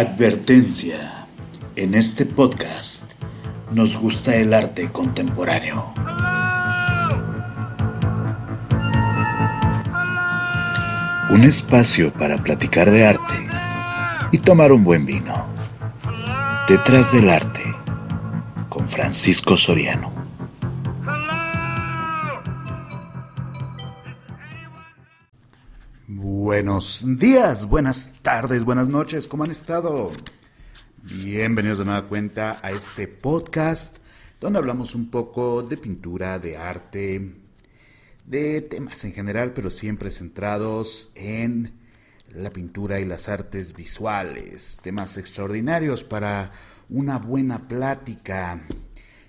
Advertencia. En este podcast nos gusta el arte contemporáneo. Un espacio para platicar de arte y tomar un buen vino. Detrás del arte con Francisco Soriano. Buenos días, buenas tardes, buenas noches, ¿cómo han estado? Bienvenidos de nueva cuenta a este podcast donde hablamos un poco de pintura, de arte, de temas en general, pero siempre centrados en la pintura y las artes visuales, temas extraordinarios para una buena plática.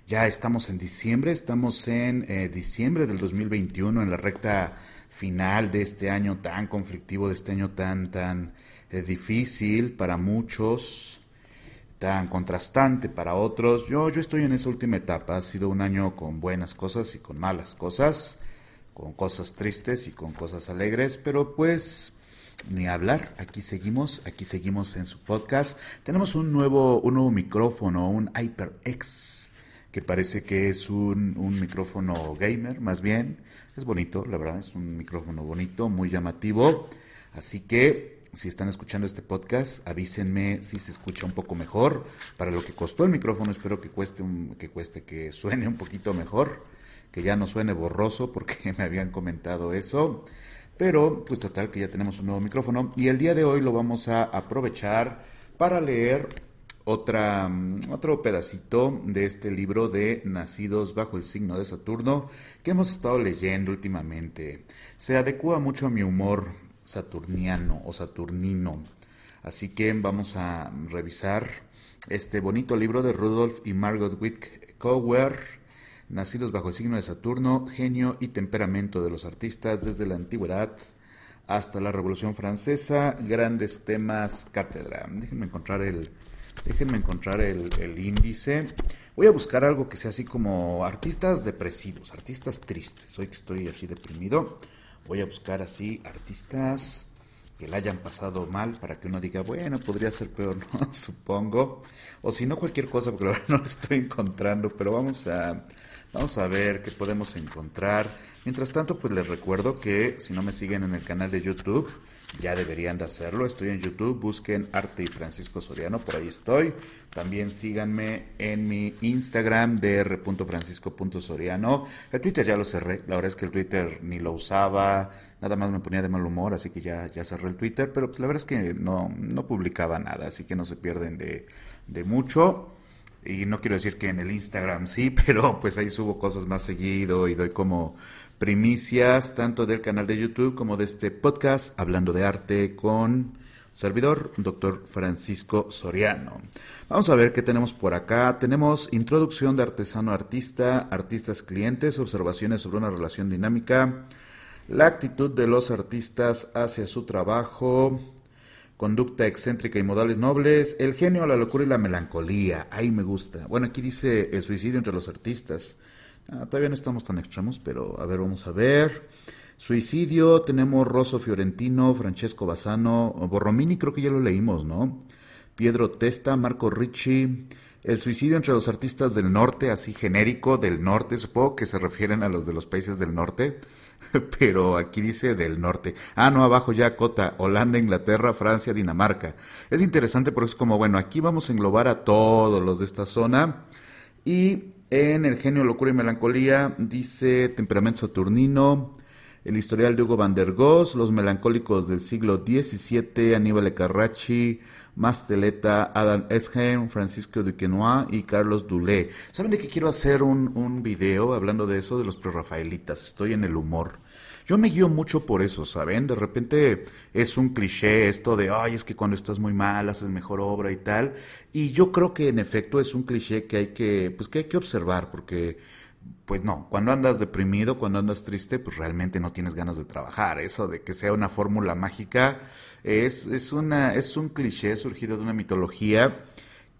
Ya estamos en diciembre, estamos en eh, diciembre del 2021, en la recta final de este año tan conflictivo, de este año tan, tan eh, difícil para muchos, tan contrastante para otros. Yo, yo estoy en esa última etapa. Ha sido un año con buenas cosas y con malas cosas, con cosas tristes y con cosas alegres, pero pues ni hablar. Aquí seguimos, aquí seguimos en su podcast. Tenemos un nuevo, un nuevo micrófono, un HyperX, que parece que es un, un micrófono gamer, más bien es bonito, la verdad, es un micrófono bonito, muy llamativo. Así que si están escuchando este podcast, avísenme si se escucha un poco mejor. Para lo que costó el micrófono, espero que cueste, un, que cueste, que suene un poquito mejor, que ya no suene borroso, porque me habían comentado eso. Pero, pues total, que ya tenemos un nuevo micrófono. Y el día de hoy lo vamos a aprovechar para leer otra, mm, otro pedacito de este libro de Nacidos bajo el signo de Saturno que hemos estado leyendo últimamente. Se adecua mucho a mi humor saturniano o saturnino. Así que vamos a revisar este bonito libro de Rudolf y Margot Witt Cower, Nacidos bajo el signo de Saturno, genio y temperamento de los artistas desde la antigüedad hasta la Revolución Francesa, grandes temas, cátedra. Déjenme encontrar el, Déjenme encontrar el, índice. Voy a buscar algo que sea así como artistas depresivos, artistas tristes. Hoy que estoy así deprimido, voy a buscar así artistas que la hayan pasado mal para que uno diga, bueno, podría ser peor, ¿no? Supongo. O si no, cualquier cosa, porque ahora no lo estoy encontrando, pero vamos a, vamos a ver qué podemos encontrar. Mientras tanto, pues les recuerdo que si no me siguen en el canal de YouTube, ya deberían de hacerlo. Estoy en YouTube, busquen Arte y Francisco Soriano, por ahí estoy. También síganme en mi Instagram, dr.francisco.soriano. El Twitter ya lo cerré, la verdad es que el Twitter ni lo usaba, nada más me ponía de mal humor, así que ya, ya cerré el Twitter, pero pues la verdad es que no, no publicaba nada, así que no se pierden de, de mucho. Y no quiero decir que en el Instagram sí, pero pues ahí subo cosas más seguido y doy como primicias tanto del canal de YouTube como de este podcast hablando de arte con servidor, doctor Francisco Soriano. Vamos a ver qué tenemos por acá. Tenemos introducción de artesano artista, artistas clientes, observaciones sobre una relación dinámica, la actitud de los artistas hacia su trabajo, conducta excéntrica y modales nobles, el genio, la locura y la melancolía. Ahí me gusta. Bueno, aquí dice el suicidio entre los artistas. Ah, todavía no estamos tan extremos, pero a ver, vamos a ver. Suicidio, tenemos Rosso Fiorentino, Francesco Bassano, Borromini, creo que ya lo leímos, ¿no? Piedro Testa, Marco Ricci. El suicidio entre los artistas del norte, así genérico, del norte, supongo que se refieren a los de los países del norte, pero aquí dice del norte. Ah, no, abajo ya cota, Holanda, Inglaterra, Francia, Dinamarca. Es interesante porque es como, bueno, aquí vamos a englobar a todos los de esta zona y en El genio, locura y melancolía dice temperamento saturnino, el historial de Hugo van der Goes, los melancólicos del siglo XVII, Aníbal Carracci, Masteleta, Adam Esheim, Francisco Duquesnoy y Carlos Dulé. ¿Saben de qué quiero hacer un, un video hablando de eso, de los prerrafaelitas? Estoy en el humor. Yo me guío mucho por eso, ¿saben? De repente es un cliché esto de, ay, es que cuando estás muy mal haces mejor obra y tal. Y yo creo que en efecto es un cliché que hay que, pues que hay que observar, porque, pues no, cuando andas deprimido, cuando andas triste, pues realmente no tienes ganas de trabajar. Eso de que sea una fórmula mágica es, es, una, es un cliché surgido de una mitología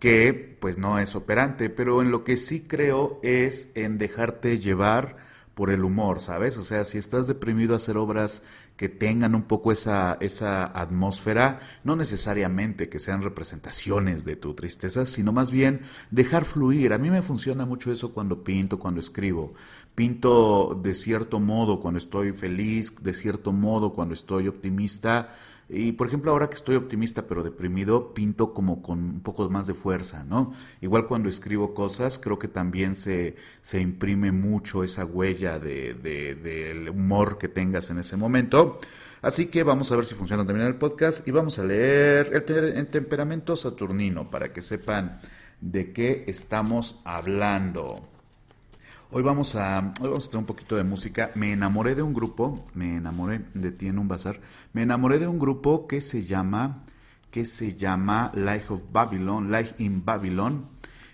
que pues no es operante, pero en lo que sí creo es en dejarte llevar por el humor, ¿sabes? O sea, si estás deprimido, hacer obras que tengan un poco esa, esa atmósfera, no necesariamente que sean representaciones de tu tristeza, sino más bien dejar fluir. A mí me funciona mucho eso cuando pinto, cuando escribo. Pinto de cierto modo cuando estoy feliz, de cierto modo cuando estoy optimista y por ejemplo, ahora que estoy optimista pero deprimido, pinto como con un poco más de fuerza, ¿no? Igual cuando escribo cosas, creo que también se, se imprime mucho esa huella del de, humor que tengas en ese momento. Así que vamos a ver si funciona también el podcast y vamos a leer el, temperamento saturnino para que sepan de qué estamos hablando. Hoy vamos a hoy vamos a tener un poquito de música. Me enamoré de un grupo, me enamoré de ti en un bazar. Me enamoré de un grupo que se llama que se llama Life of Babylon, Life in Babylon.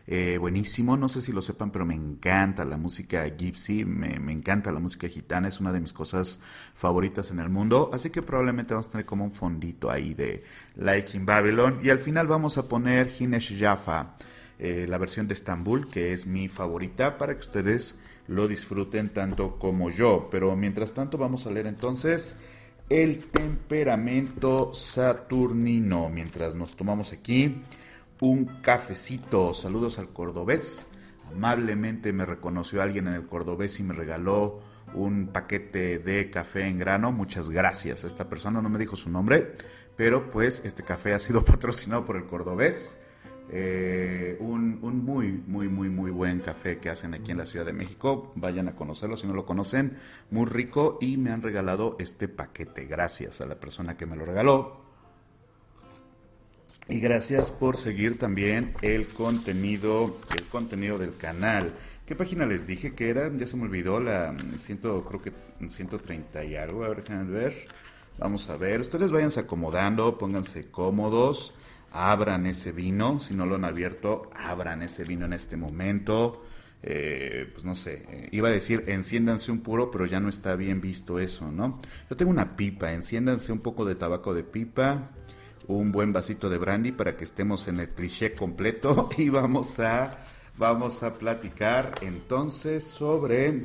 Eh, buenísimo, no sé si lo sepan, pero me encanta la música gypsy, me, me, encanta la música gitana, es una de mis cosas favoritas en el mundo, así que probablemente vamos a tener como un fondito ahí de Like in Babylon y al final vamos a poner Hinesh Jaffa. Eh, la versión de Estambul, que es mi favorita, para que ustedes lo disfruten tanto como yo. Pero mientras tanto vamos a leer entonces el temperamento saturnino, mientras nos tomamos aquí un cafecito. Saludos al cordobés. Amablemente me reconoció alguien en el cordobés y me regaló un paquete de café en grano. Muchas gracias. Esta persona no me dijo su nombre, pero pues este café ha sido patrocinado por el cordobés. Eh, un, muy, muy, muy, muy buen café que hacen aquí en la Ciudad de México. Vayan a conocerlo si no lo conocen. Muy rico y me han regalado este paquete. Gracias a la persona que me lo regaló. Y gracias por seguir también el contenido, el contenido del canal. ¿Qué página les dije que era? Ya se me olvidó la ciento, creo que 130 y algo. A ver, déjenme ver. Vamos a ver. Ustedes váyanse acomodando, pónganse cómodos abran ese vino, si no lo han abierto, abran ese vino en este momento. Eh, pues no sé, eh, iba a decir enciéndanse un puro, pero ya no está bien visto eso, ¿no? Yo tengo una pipa, enciéndanse un poco de tabaco de pipa, un buen vasito de brandy para que estemos en el cliché completo y vamos a, vamos a platicar entonces sobre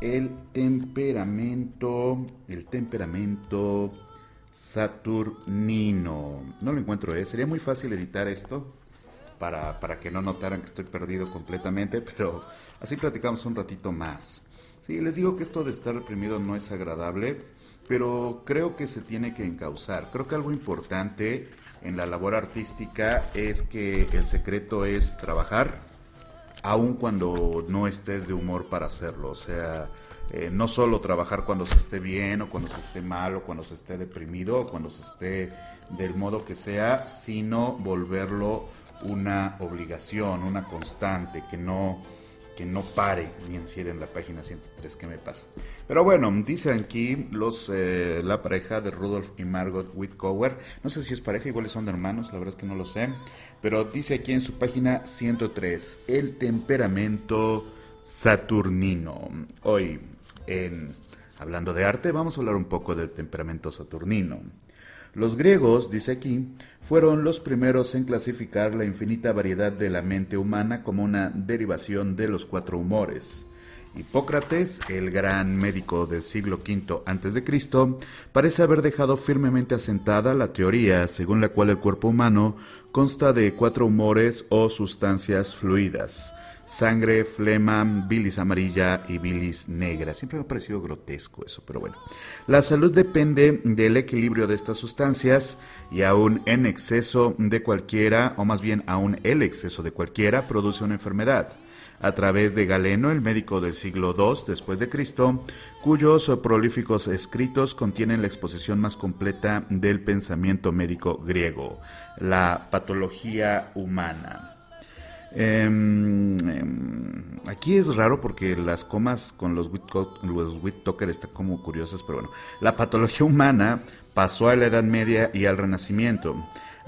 el temperamento, el temperamento Saturnino. No lo encuentro, ¿eh? Sería muy fácil editar esto para, para, que no notaran que estoy perdido completamente, pero así platicamos un ratito más. Sí, les digo que esto de estar reprimido no es agradable, pero creo que se tiene que encauzar. Creo que algo importante en la labor artística es que el secreto es trabajar, aun cuando no estés de humor para hacerlo. O sea, eh, no solo trabajar cuando se esté bien o cuando se esté mal o cuando se esté deprimido o cuando se esté del modo que sea, sino volverlo una obligación, una constante, que no, que no pare ni encierre en la página 103 que me pasa. Pero bueno, dicen aquí los, eh, la pareja de Rudolf y Margot Whitcower, no sé si es pareja, igual son hermanos, la verdad es que no lo sé, pero dice aquí en su página 103, el temperamento saturnino. Hoy en Hablando de arte, vamos a hablar un poco del temperamento saturnino. Los griegos, dice aquí, fueron los primeros en clasificar la infinita variedad de la mente humana como una derivación de los cuatro humores. Hipócrates, el gran médico del siglo V a.C., parece haber dejado firmemente asentada la teoría según la cual el cuerpo humano consta de cuatro humores o sustancias fluidas sangre, flema, bilis amarilla y bilis negra. Siempre me ha parecido grotesco eso, pero bueno. La salud depende del equilibrio de estas sustancias y aún en exceso de cualquiera, o más bien aún el exceso de cualquiera, produce una enfermedad. A través de Galeno, el médico del siglo II después de Cristo, cuyos prolíficos escritos contienen la exposición más completa del pensamiento médico griego, la patología humana. Em, em, aquí es raro porque las comas con los Whittaker están como curiosas, pero bueno. La patología humana pasó a la Edad Media y al Renacimiento.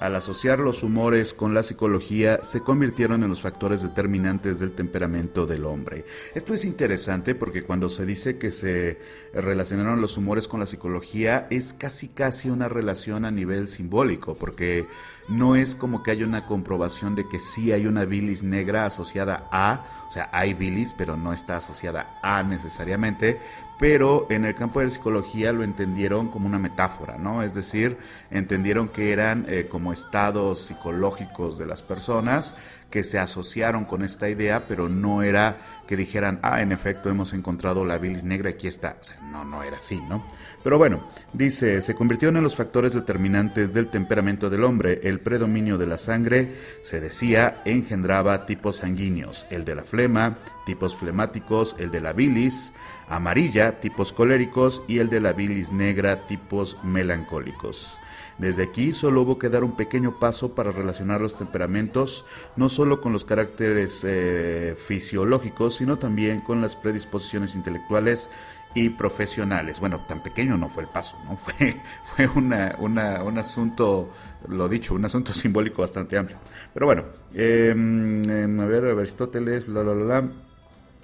Al asociar los humores con la psicología, se convirtieron en los factores determinantes del temperamento del hombre. Esto es interesante porque cuando se dice que se relacionaron los humores con la psicología, es casi casi una relación a nivel simbólico, porque no es como que haya una comprobación de que sí hay una bilis negra asociada a, o sea, hay bilis, pero no está asociada a necesariamente, pero en el campo de la psicología lo entendieron como una metáfora, ¿no? Es decir, entendieron que eran eh, como estados psicológicos de las personas que se asociaron con esta idea, pero no era que dijeran, ah, en efecto hemos encontrado la bilis negra, aquí está. No, no era así, ¿no? Pero bueno, dice, se convirtieron en los factores determinantes del temperamento del hombre. El predominio de la sangre, se decía, engendraba tipos sanguíneos, el de la flema, tipos flemáticos, el de la bilis amarilla, tipos coléricos, y el de la bilis negra, tipos melancólicos. Desde aquí solo hubo que dar un pequeño paso para relacionar los temperamentos no solo con los caracteres eh, fisiológicos, sino también con las predisposiciones intelectuales y profesionales. Bueno, tan pequeño no fue el paso, ¿no? Fue, fue una, un asunto, lo dicho, un asunto simbólico bastante amplio. Pero bueno, em, a ver, Aristóteles, bla, bla, bla, bla.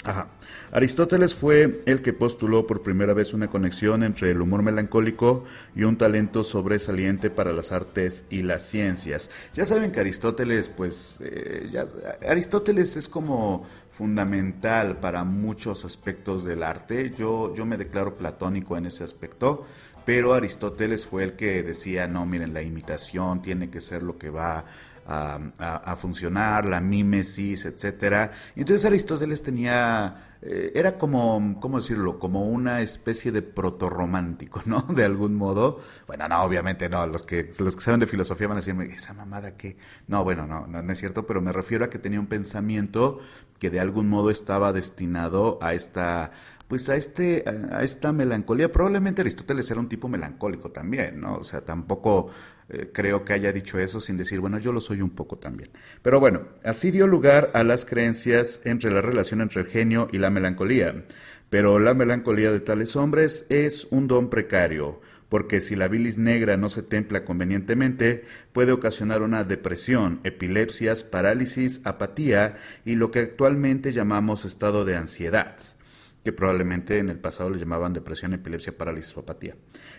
Ajá. Aristóteles fue el que postuló por primera vez una conexión entre el humor melancólico y un talento sobresaliente para las artes y las ciencias. Ya saben que Aristóteles, pues, eh, Aristóteles es como fundamental para muchos aspectos del arte. Yo, yo me declaro platónico en ese aspecto, pero Aristóteles fue el que decía, no, miren, la imitación tiene que ser lo que va a, funcionar, la mímesis, etcétera. Entonces Aristóteles tenía eh, era como, ¿cómo decirlo? Como una especie de proto-romántico, ¿no? De algún modo. Bueno, no, obviamente no. Los que, los que saben de filosofía van a decirme, ¿esa mamada qué? No, bueno, no, no, es cierto, pero me refiero a que tenía un pensamiento que de algún modo estaba destinado a esta pues a este a esta melancolía probablemente Aristóteles era un tipo melancólico también no o sea tampoco eh, creo que haya dicho eso sin decir, bueno, yo lo soy un poco también. Pero bueno, así dio lugar a las creencias entre la relación entre el genio y la melancolía. Pero la melancolía de tales hombres es un don precario, porque si la bilis negra no se templa convenientemente, puede ocasionar una depresión, epilepsias, parálisis, apatía y lo que actualmente llamamos estado de ansiedad que probablemente en el pasado le llamaban depresión, epilepsia, parálisis o apatía.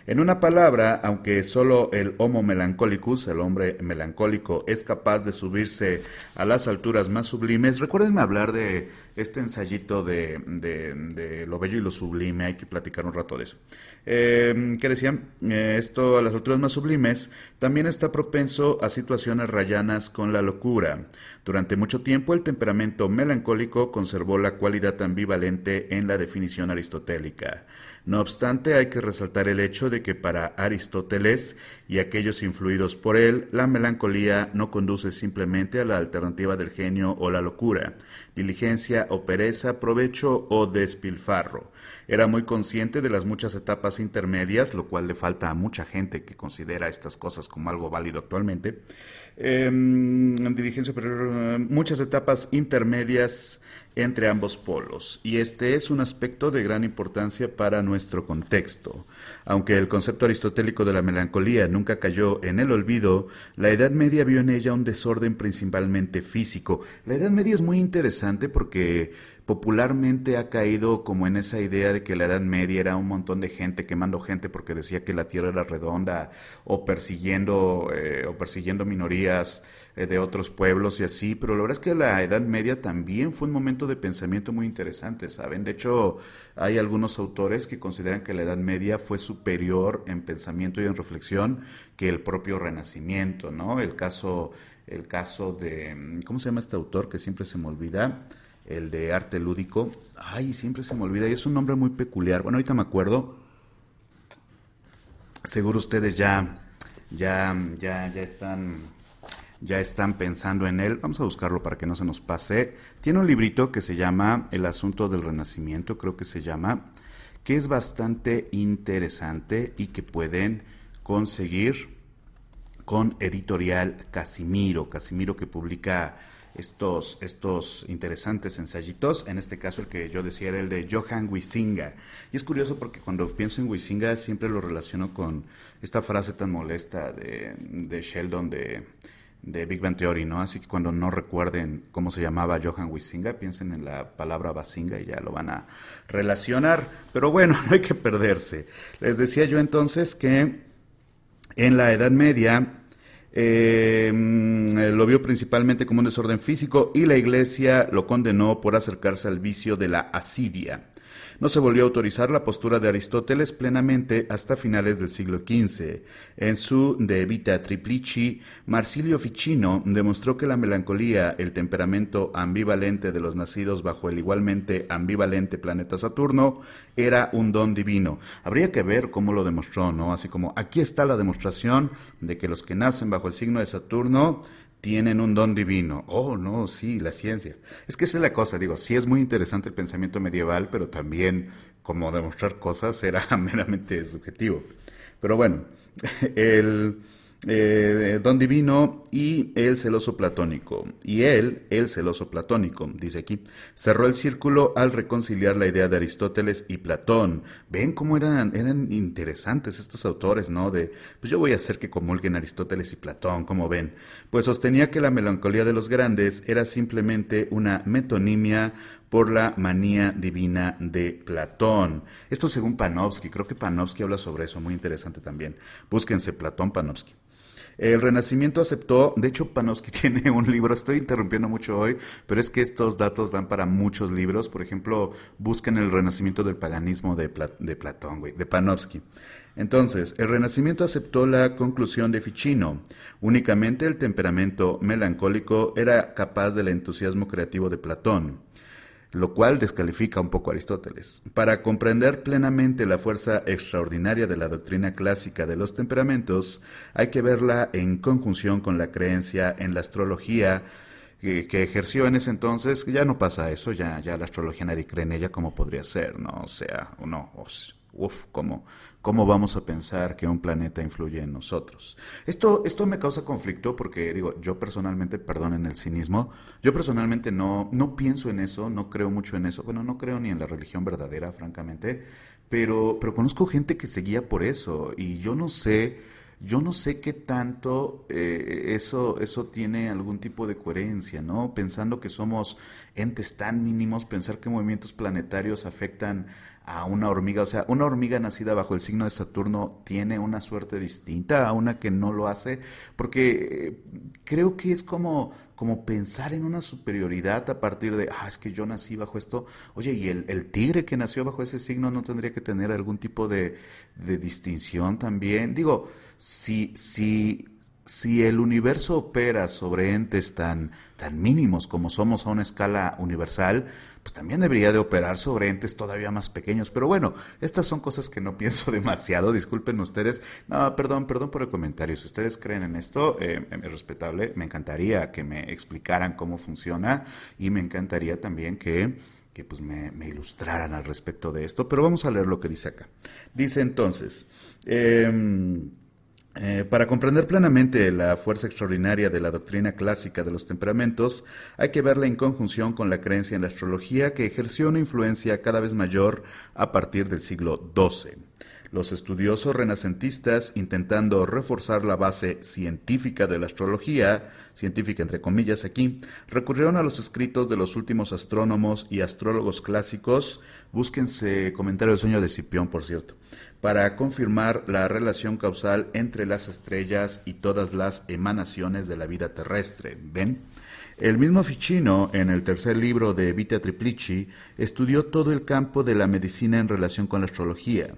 En una palabra, aunque solo el Homo melancolicus, el hombre melancólico, es capaz de subirse a las alturas más sublimes, recuérdenme hablar de este ensayito de, lo bello y lo sublime, hay que platicar un rato de eso. Eh, ¿Qué decían? Eh, esto a las alturas más sublimes también está propenso a situaciones rayanas con la locura. Durante mucho tiempo el temperamento melancólico conservó la cualidad ambivalente en la definición aristotélica. No obstante, hay que resaltar el hecho de que para Aristóteles y aquellos influidos por él, la melancolía no conduce simplemente a la alternativa del genio o la locura, diligencia o pereza, provecho o despilfarro. Era muy consciente de las muchas etapas intermedias, lo cual le falta a mucha gente que considera estas cosas como algo válido actualmente. Em, diligencia, pero, muchas etapas intermedias entre ambos polos, y este es un aspecto de gran importancia para nuestro contexto. Aunque el concepto aristotélico de la melancolía nunca cayó en el olvido, la Edad Media vio en ella un desorden principalmente físico. La Edad Media es muy interesante porque popularmente ha caído como en esa idea de que la Edad Media era un montón de gente quemando gente porque decía que la Tierra era redonda o persiguiendo eh, o persiguiendo minorías eh, de otros pueblos y así, pero la verdad es que la Edad Media también fue un momento de pensamiento muy interesante, ¿saben? De hecho, hay algunos autores que consideran que la Edad Media fue superior en pensamiento y en reflexión que el propio Renacimiento, ¿no? El caso el caso de ¿cómo se llama este autor que siempre se me olvida? El de arte lúdico. Ay, siempre se me olvida, y es un nombre muy peculiar. Bueno, ahorita me acuerdo. Seguro ustedes ya, ya, ya, ya están, ya están pensando en él. Vamos a buscarlo para que no se nos pase. Tiene un librito que se llama El asunto del renacimiento, creo que se llama, que es bastante interesante y que pueden conseguir con editorial Casimiro. Casimiro que publica estos, estos interesantes ensayitos. En este caso, el que yo decía era el de Johann Huizinga. Y es curioso porque cuando pienso en Huizinga siempre lo relaciono con esta frase tan molesta de, de Sheldon de, de Big Bang Theory, ¿no? Así que cuando no recuerden cómo se llamaba Johann Huizinga, piensen en la palabra Basinga y ya lo van a relacionar. Pero bueno, no hay que perderse. Les decía yo entonces que en la Edad Media eh, mm, lo vio principalmente como un desorden físico y la iglesia lo condenó por acercarse al vicio de la asidia. No se volvió a autorizar la postura de Aristóteles plenamente hasta finales del siglo XV. En su De Vita Triplici, Marsilio Ficino demostró que la melancolía, el temperamento ambivalente de los nacidos bajo el igualmente ambivalente planeta Saturno, era un don divino. Habría que ver cómo lo demostró, ¿no? Así como aquí está la demostración de que los que nacen bajo el signo de Saturno tienen un don divino. Oh, no, sí, la ciencia. Es que esa es la cosa, digo, sí es muy interesante el pensamiento medieval, pero también como demostrar cosas era meramente subjetivo. Pero bueno, el eh, don divino y el celoso platónico. Y él, el celoso platónico, dice aquí, cerró el círculo al reconciliar la idea de Aristóteles y Platón. Ven cómo eran, eran interesantes estos autores, ¿no? De, pues yo voy a hacer que comulguen Aristóteles y Platón, como ven. Pues sostenía que la melancolía de los grandes era simplemente una metonimia por la manía divina de Platón. Esto según Panofsky, creo que Panofsky habla sobre eso, muy interesante también. Búsquense Platón Panofsky. El Renacimiento aceptó, de hecho Panofsky tiene un libro, estoy interrumpiendo mucho hoy, pero es que estos datos dan para muchos libros. Por ejemplo, busquen el Renacimiento del paganismo de, Platón, de Panofsky. Entonces, el Renacimiento aceptó la conclusión de Ficino. Únicamente el temperamento melancólico era capaz del entusiasmo creativo de Platón lo cual descalifica un poco a Aristóteles. Para comprender plenamente la fuerza extraordinaria de la doctrina clásica de los temperamentos, hay que verla en conjunción con la creencia en la astrología que, ejerció en ese entonces. Ya no pasa eso, ya, ya la astrología nadie cree en ella como podría ser, ¿no? O sea, no, o sea, uf, ¿cómo, ¿cómo vamos a pensar que un planeta influye en nosotros? Esto, esto me causa conflicto porque, digo, yo personalmente, perdonen el cinismo, yo personalmente no, no pienso en eso, no creo mucho en eso, bueno, no creo ni en la religión verdadera, francamente, pero, pero conozco gente que se guía por eso y yo no sé... Yo no sé qué tanto eh, eso, eso tiene algún tipo de coherencia, ¿no? Pensando que somos entes tan mínimos, pensar que movimientos planetarios afectan a una hormiga. O sea, una hormiga nacida bajo el signo de Saturno tiene una suerte distinta a una que no lo hace, porque eh, creo que es como, como pensar en una superioridad a partir de, ah, es que yo nací bajo esto. Oye, y el, tigre que nació bajo ese signo no tendría que tener algún tipo de, de distinción también. Digo, si, si si el universo opera sobre entes tan, tan mínimos como somos a una escala universal, pues también debería de operar sobre entes todavía más pequeños. Pero bueno, estas son cosas que no pienso demasiado, disculpen ustedes. No, perdón, perdón por el comentario. Si ustedes creen en esto, eh, es respetable, me encantaría que me explicaran cómo funciona y me encantaría también que que pues me, ilustraran al respecto de esto, pero vamos a leer lo que dice acá. Dice entonces, eh, eh, para comprender plenamente la fuerza extraordinaria de la doctrina clásica de los temperamentos, hay que verla en conjunción con la creencia en la astrología que ejerció una influencia cada vez mayor a partir del siglo XII. Los estudiosos renacentistas, intentando reforzar la base científica de la astrología, científica entre comillas aquí, recurrieron a los escritos de los últimos astrónomos y astrólogos clásicos, búsquense comentario del sueño de Cipión, por cierto, para confirmar la relación causal entre las estrellas y todas las emanaciones de la vida terrestre. ¿Ven? El mismo Ficino, en el tercer libro de Vita Triplici, estudió todo el campo de la medicina en relación con la astrología.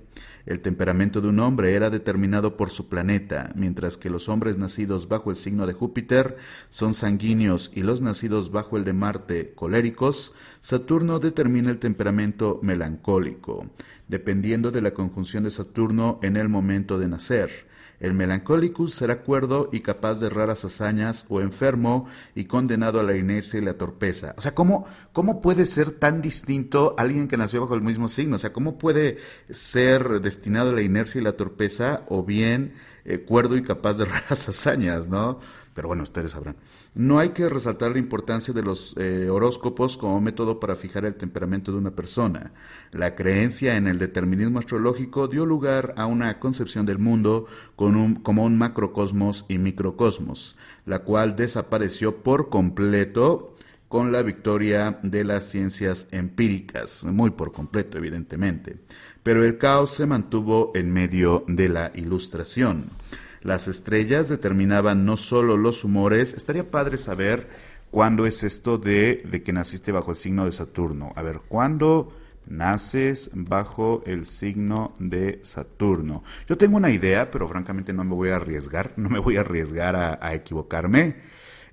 El temperamento de un hombre era determinado por su planeta, mientras que los hombres nacidos bajo el signo de Júpiter son sanguíneos y los nacidos bajo el de Marte coléricos, Saturno determina el temperamento melancólico, dependiendo de la conjunción de Saturno en el momento de nacer. El Melancolicus será cuerdo y capaz de raras hazañas, o enfermo y condenado a la inercia y la torpeza. O sea, ¿cómo, ¿cómo puede ser tan distinto alguien que nació bajo el mismo signo? O sea, ¿cómo puede ser destinado a la inercia y la torpeza, o bien eh, cuerdo y capaz de raras hazañas, ¿no? Pero bueno, ustedes sabrán. No hay que resaltar la importancia de los eh, horóscopos como método para fijar el temperamento de una persona. La creencia en el determinismo astrológico dio lugar a una concepción del mundo como un macrocosmos y microcosmos, la cual desapareció por completo con la victoria de las ciencias empíricas, muy por completo evidentemente, pero el caos se mantuvo en medio de la ilustración. Las estrellas determinaban no solo los humores, estaría padre saber cuándo es esto de, de que naciste bajo el signo de Saturno. A ver, ¿cuándo naces bajo el signo de Saturno. Yo tengo una idea, pero francamente no me voy a arriesgar, no me voy a arriesgar a, equivocarme.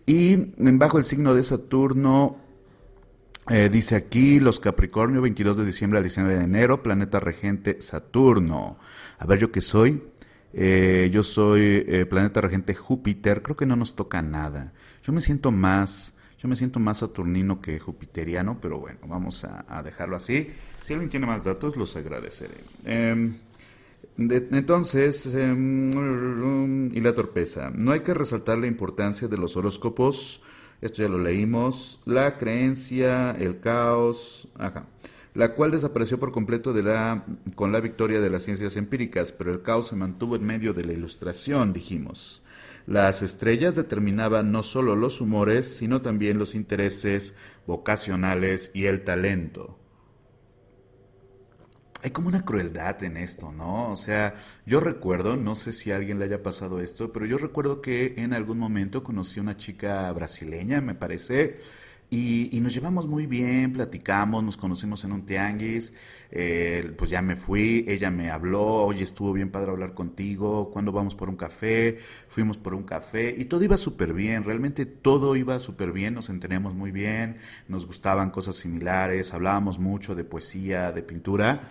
Y bajo el signo de Saturno, eh, dice aquí los Capricornio, 22 de diciembre al 19 de enero, planeta regente Saturno. A ver, ¿yo qué soy? Eh, yo soy eh, planeta regente Júpiter, creo que no nos toca nada. Yo me siento más yo me siento más saturnino que jupiteriano, pero bueno, vamos a, dejarlo así. Si alguien tiene más datos, los agradeceré. Em, entonces, em, y la torpeza. No hay que resaltar la importancia de los horóscopos. Esto ya lo leímos. La creencia, el caos. Ajá la cual desapareció por completo de la, con la victoria de las ciencias empíricas, pero el caos se mantuvo en medio de la ilustración, dijimos. Las estrellas determinaban no solo los humores, sino también los intereses vocacionales y el talento. Hay como una crueldad en esto, ¿no? O sea, yo recuerdo, no sé si a alguien le haya pasado esto, pero yo recuerdo que en algún momento conocí a una chica brasileña, me parece, y, nos llevamos muy bien, platicamos, nos conocimos en un tianguis, eh, pues ya me fui, ella me habló, oye, estuvo bien padre hablar contigo, ¿cuándo vamos por un café? Fuimos por un café y todo iba súper bien, realmente todo iba súper bien, nos entendíamos muy bien, nos gustaban cosas similares, hablábamos mucho de poesía, de pintura,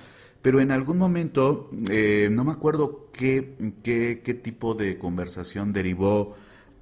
pero en algún momento, eh, no me acuerdo qué, qué, qué tipo de conversación derivó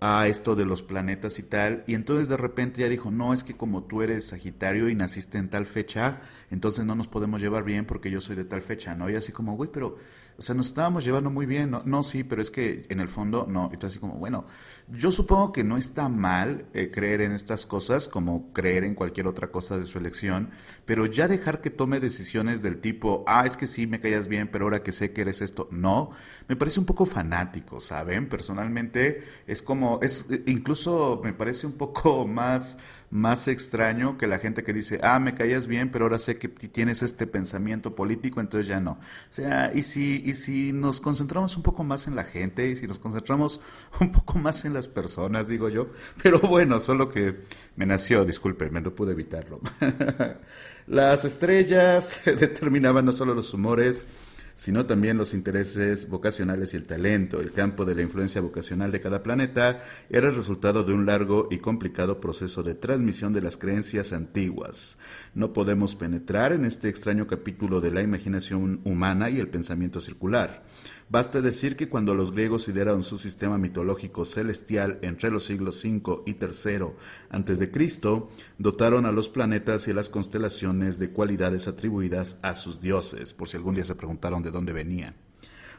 a esto de los planetas y tal, y entonces de repente ya dijo, no, es que como tú eres Sagitario y naciste en tal fecha, entonces no nos podemos llevar bien porque yo soy de tal fecha, ¿no? Y así como, güey, pero o sea, nos estábamos llevando muy bien. No, sí, pero es que en el fondo no. Y tú así como, bueno, yo supongo que no está mal eh, creer en estas cosas como creer en cualquier otra cosa de su elección, pero ya dejar que tome decisiones del tipo, ah, es que sí, me callas bien, pero ahora que sé que eres esto, no, me parece un poco fanático, ¿saben? Personalmente es como, es incluso me parece un poco más más extraño que la gente que dice, ah, me caías bien, pero ahora sé que tienes este pensamiento político, entonces ya no. O sea, y si, y si nos concentramos un poco más en la gente, y si nos concentramos un poco más en las personas, digo yo, pero bueno, solo que me nació, disculpen, no pude evitarlo. las estrellas determinaban no solo los humores, sino también los intereses vocacionales y el talento. El campo de la influencia vocacional de cada planeta era el resultado de un largo y complicado proceso de transmisión de las creencias antiguas. No podemos penetrar en este extraño capítulo de la imaginación humana y el pensamiento circular. Basta decir que cuando los griegos idearon su sistema mitológico celestial entre los siglos V y III a.C., dotaron a los planetas y a las constelaciones de cualidades atribuidas a sus dioses, por si algún día se preguntaron de dónde venía.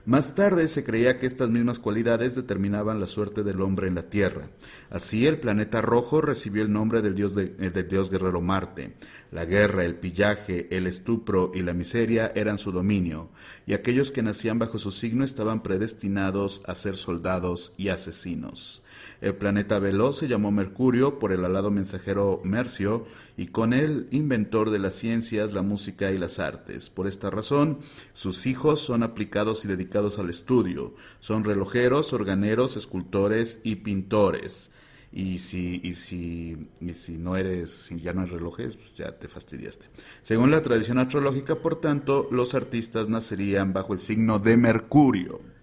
Más tarde se creía que estas mismas cualidades determinaban la suerte del hombre en la Tierra. Así el planeta rojo recibió el nombre del dios, eh, del dios guerrero Marte. La guerra, el pillaje, el estupro y la miseria eran su dominio, y aquellos que nacían bajo su signo estaban predestinados a ser soldados y asesinos. El planeta veloz se llamó Mercurio por el alado mensajero Mercio y con él inventor de las ciencias, la música y las artes. Por esta razón, sus hijos son aplicados y dedicados al estudio. Son relojeros, organeros, escultores y pintores. Y si, y si, y si no eres, si ya no eres relojes, pues ya te fastidiaste. Según la tradición astrológica, por tanto, los artistas nacerían bajo el signo de Mercurio.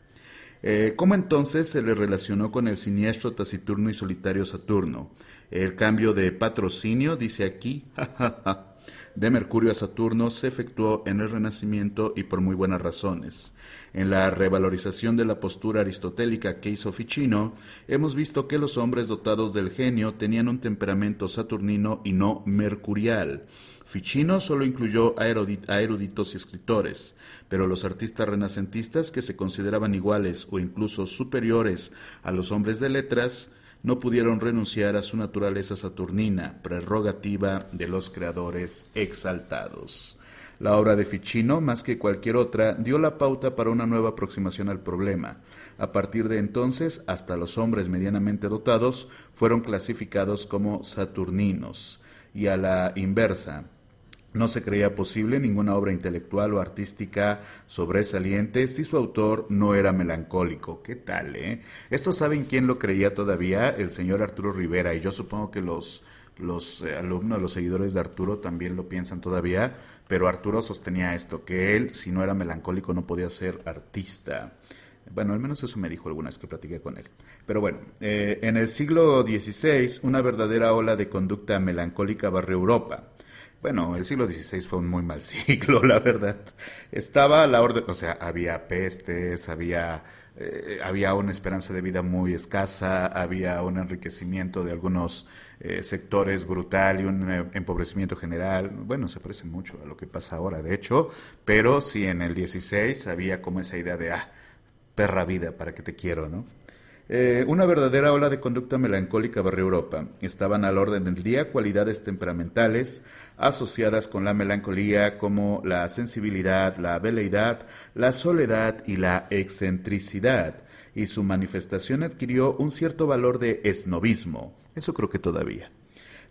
Eh, ¿Cómo entonces se le relacionó con el siniestro, taciturno y solitario Saturno? El cambio de patrocinio, dice aquí, de Mercurio a Saturno se efectuó en el Renacimiento y por muy buenas razones. En la revalorización de la postura aristotélica que hizo Ficino, hemos visto que los hombres dotados del genio tenían un temperamento saturnino y no mercurial. Ficino solo incluyó a, eruditos y escritores, pero los artistas renacentistas que se consideraban iguales o incluso superiores a los hombres de letras no pudieron renunciar a su naturaleza saturnina, prerrogativa de los creadores exaltados. La obra de Ficino, más que cualquier otra, dio la pauta para una nueva aproximación al problema. A partir de entonces, hasta los hombres medianamente dotados fueron clasificados como saturninos y a la inversa. No se creía posible ninguna obra intelectual o artística sobresaliente si su autor no era melancólico. ¿Qué tal, eh? Esto saben quién lo creía todavía, el señor Arturo Rivera, y yo supongo que los los eh, alumnos, los seguidores de Arturo también lo piensan todavía, pero Arturo sostenía esto, que él, si no era melancólico, no podía ser artista. Bueno, al menos eso me dijo alguna vez que platiqué con él. Pero bueno, eh, en el siglo XVI, una verdadera ola de conducta melancólica barrió Europa. Bueno, el siglo XVI fue un muy mal siglo, la verdad. Estaba la orden, o sea, había pestes, había eh, había una esperanza de vida muy escasa, había un enriquecimiento de algunos eh, sectores brutal y un eh, empobrecimiento general. Bueno, se parece mucho a lo que pasa ahora, de hecho, pero sí en el 16 había como esa idea de, ah, perra vida, ¿para que te quiero, no? Eh, una verdadera ola de conducta melancólica barrió Europa. Estaban al orden del día cualidades temperamentales asociadas con la melancolía como la sensibilidad, la veleidad, la soledad y la excentricidad, y su manifestación adquirió un cierto valor de esnovismo. Eso creo que todavía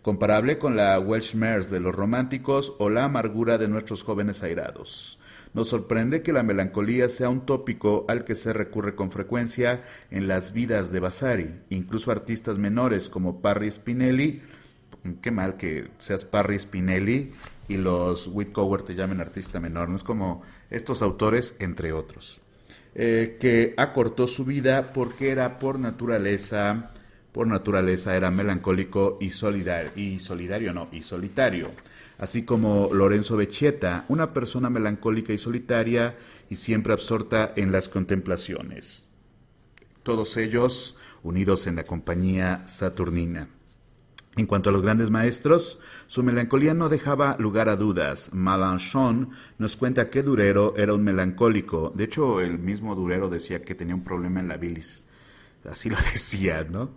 comparable con la Welsh Mares de los románticos o la amargura de nuestros jóvenes airados. Nos sorprende que la melancolía sea un tópico al que se recurre con frecuencia en las vidas de Vasari. Incluso artistas menores como Parry Spinelli, qué mal que seas Parry Spinelli y los Whitcover te llamen artista menor, no es como estos autores, entre otros, eh, que acortó su vida porque era por naturaleza, por naturaleza era melancólico y solidario, y solidario no, y solitario así como Lorenzo Becchetta, una persona melancólica y solitaria y siempre absorta en las contemplaciones. Todos ellos unidos en la compañía saturnina. En cuanto a los grandes maestros, su melancolía no dejaba lugar a dudas. Malanchon nos cuenta que Durero era un melancólico. De hecho, el mismo Durero decía que tenía un problema en la bilis. Así lo decía, ¿no?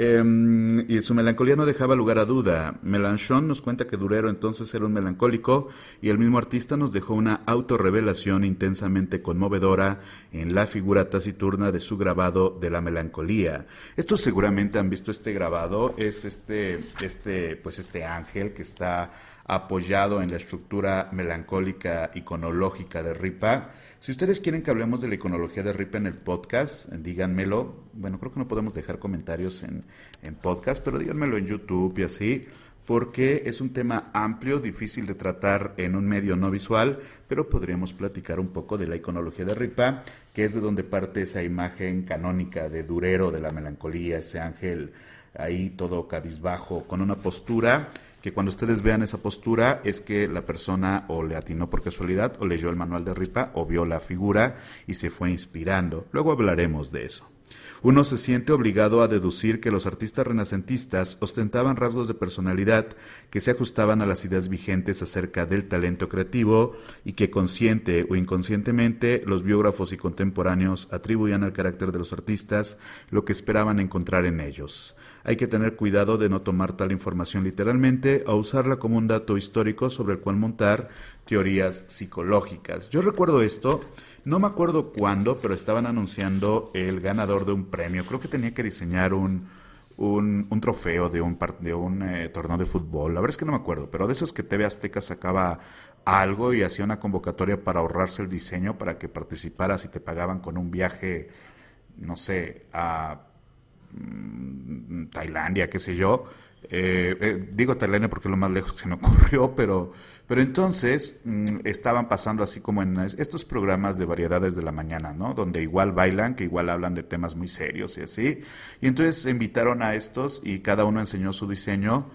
Em, y su melancolía no dejaba lugar a duda. Melanchon nos cuenta que Durero entonces era un melancólico y el mismo artista nos dejó una autorrevelación intensamente conmovedora en la figura taciturna de su grabado de la melancolía. Estos seguramente han visto este grabado, es este, este, pues este ángel que está apoyado en la estructura melancólica iconológica de Ripa. Si ustedes quieren que hablemos de la iconología de Ripa en el podcast, díganmelo. Bueno, creo que no podemos dejar comentarios en, en podcast, pero díganmelo en YouTube y así, porque es un tema amplio, difícil de tratar en un medio no visual, pero podríamos platicar un poco de la iconología de Ripa, que es de donde parte esa imagen canónica de Durero, de la melancolía, ese ángel ahí todo cabizbajo, con una postura que cuando ustedes vean esa postura es que la persona o le atinó por casualidad o leyó el manual de Ripa o vio la figura y se fue inspirando. Luego hablaremos de eso. Uno se siente obligado a deducir que los artistas renacentistas ostentaban rasgos de personalidad que se ajustaban a las ideas vigentes acerca del talento creativo y que consciente o inconscientemente los biógrafos y contemporáneos atribuían al carácter de los artistas lo que esperaban encontrar en ellos. Hay que tener cuidado de no tomar tal información literalmente o usarla como un dato histórico sobre el cual montar teorías psicológicas. Yo recuerdo esto, no me acuerdo cuándo, pero estaban anunciando el ganador de un premio. Creo que tenía que diseñar un, un, trofeo de un, de un eh, torneo de fútbol. La verdad es que no me acuerdo, pero de esos que TV Azteca sacaba algo y hacía una convocatoria para ahorrarse el diseño para que participaras y te pagaban con un viaje, no sé, a Tailandia, qué sé yo. Eh, eh, digo Tailandia porque es lo más lejos que se me ocurrió, pero, pero entonces mm, estaban pasando así como en estos programas de variedades de la mañana, ¿no? Donde igual bailan, que igual hablan de temas muy serios y así. Y entonces invitaron a estos y cada uno enseñó su diseño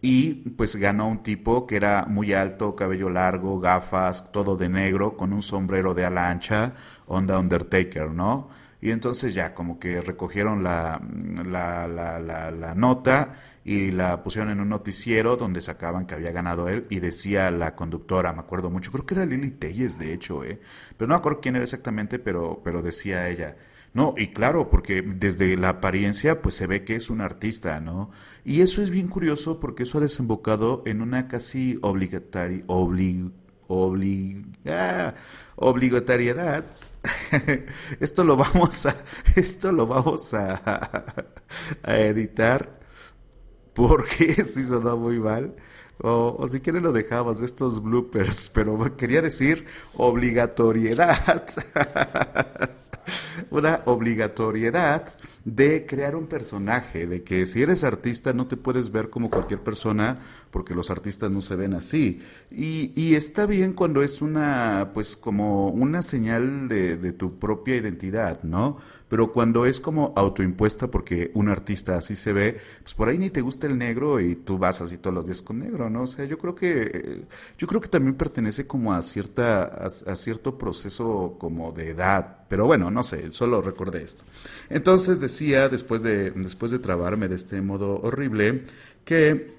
y pues ganó un tipo que era muy alto, cabello largo, gafas, todo de negro, con un sombrero de ala ancha, onda Undertaker, ¿no? Y entonces ya como que recogieron la, la, la, la, nota y la pusieron en un noticiero donde sacaban que había ganado él y decía la conductora, me acuerdo mucho, creo que era Lili Telles de hecho, ¿eh? pero no me acuerdo quién era exactamente, pero, pero decía ella. No, y claro, porque desde la apariencia pues se ve que es un artista, ¿no? Y eso es bien curioso porque eso ha desembocado en una casi obligatoria, obli, obli, ah, obligatoriedad esto lo vamos a, esto lo vamos a, a editar porque si sonó muy mal. O, si quieren lo dejamos, estos bloopers, pero quería decir obligatoriedad. Una obligatoriedad de crear un personaje, de que si eres artista no te puedes ver como cualquier persona porque los artistas no se ven así. Y, está bien cuando es una, pues como una señal de, de tu propia identidad, ¿no? Pero cuando es como autoimpuesta porque un artista así se ve, pues por ahí ni te gusta el negro y tú vas así todos los días con negro, ¿no? O sea, yo creo que yo creo que también pertenece como a cierta a, cierto proceso como de edad, pero bueno, no sé, solo recordé esto. Entonces decía después de después de trabarme de este modo horrible que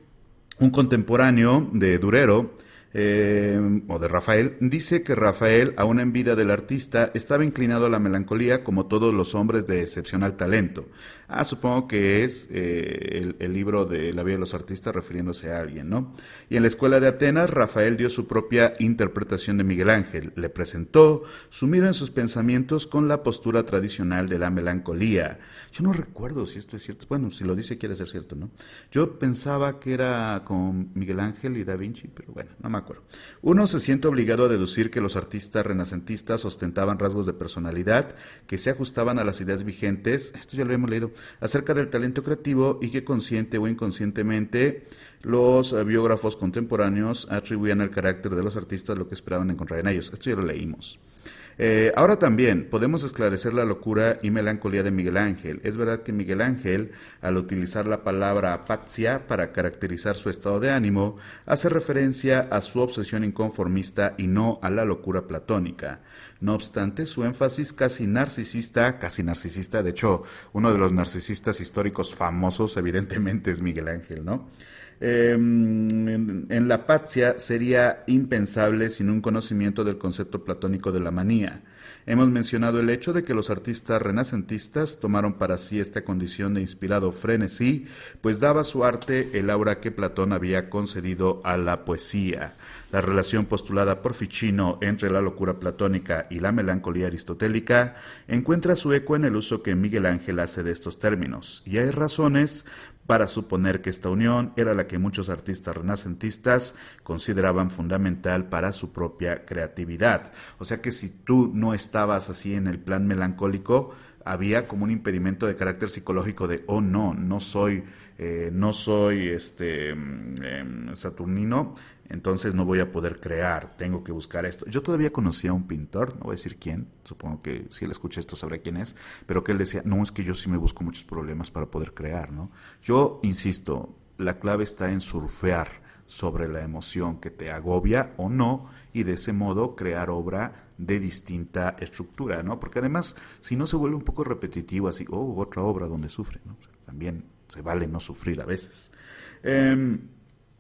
un contemporáneo de Durero eh, o de Rafael, dice que Rafael, aún en vida del artista, estaba inclinado a la melancolía como todos los hombres de excepcional talento. Ah, supongo que es eh, el, libro de La vida de los artistas refiriéndose a alguien, ¿no? Y en la escuela de Atenas, Rafael dio su propia interpretación de Miguel Ángel. Le presentó, sumido en sus pensamientos, con la postura tradicional de la melancolía. Yo no recuerdo si esto es cierto. Bueno, si lo dice quiere ser cierto, ¿no? Yo pensaba que era con Miguel Ángel y Da Vinci, pero bueno, no me Uno se siente obligado a deducir que los artistas renacentistas ostentaban rasgos de personalidad que se ajustaban a las ideas vigentes. Esto ya lo hemos leído acerca del talento creativo y que consciente o inconscientemente los biógrafos contemporáneos atribuían al carácter de los artistas lo que esperaban encontrar en ellos. Esto ya lo leímos. Eh, ahora también podemos esclarecer la locura y melancolía de Miguel Ángel. Es verdad que Miguel Ángel, al utilizar la palabra apatia para caracterizar su estado de ánimo, hace referencia a su obsesión inconformista y no a la locura platónica. No obstante, su énfasis casi narcisista, casi narcisista, de hecho, uno de los narcisistas históricos famosos evidentemente es Miguel Ángel, ¿no? Em, en, la Patia sería impensable sin un conocimiento del concepto platónico de la manía. Hemos mencionado el hecho de que los artistas renacentistas tomaron para sí esta condición de inspirado frenesí, pues daba a su arte el aura que Platón había concedido a la poesía. La relación postulada por Ficino entre la locura platónica y la melancolía aristotélica encuentra su eco en el uso que Miguel Ángel hace de estos términos, y hay razones para suponer que esta unión era la que muchos artistas renacentistas consideraban fundamental para su propia creatividad. O sea que si tú no estabas así en el plan melancólico, había como un impedimento de carácter psicológico de, oh no, no soy, eh, no soy este mm, em, saturnino, entonces no voy a poder crear, tengo que buscar esto. Yo todavía conocía a un pintor, no voy a decir quién, supongo que si él escucha esto sabrá quién es, pero que él decía, no, es que yo sí me busco muchos problemas para poder crear, ¿no? Yo insisto, la clave está en surfear sobre la emoción que te agobia o no y de ese modo crear obra de distinta estructura, ¿no? Porque además, si no se vuelve un poco repetitivo, así, oh, otra obra donde sufre, ¿no? También se vale no sufrir a veces. Eh,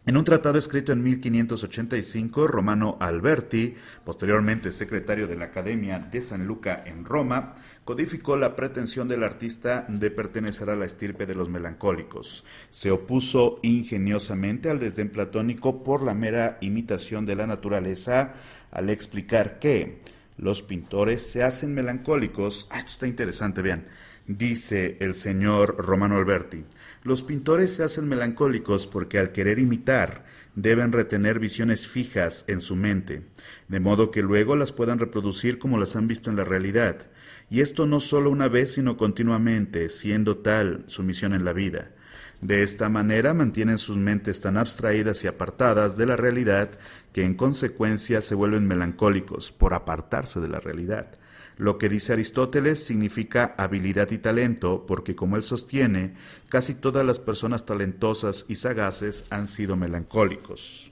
en un tratado escrito en 1585, Romano Alberti, posteriormente secretario de la Academia de San Luca en Roma, codificó la pretensión del artista de pertenecer a la estirpe de los melancólicos. Se opuso ingeniosamente al desdén platónico por la mera imitación de la naturaleza al explicar que los pintores se hacen melancólicos. Ah, esto está interesante, vean. Dice el señor Romano Alberti. Los pintores se hacen melancólicos porque al querer imitar deben retener visiones fijas en su mente, de modo que luego las puedan reproducir como las han visto en la realidad, y esto no solo una vez, sino continuamente, siendo tal su misión en la vida. De esta manera mantienen sus mentes tan abstraídas y apartadas de la realidad que en consecuencia se vuelven melancólicos por apartarse de la realidad. Lo que dice Aristóteles significa habilidad y talento, porque como él sostiene, casi todas las personas talentosas y sagaces han sido melancólicos.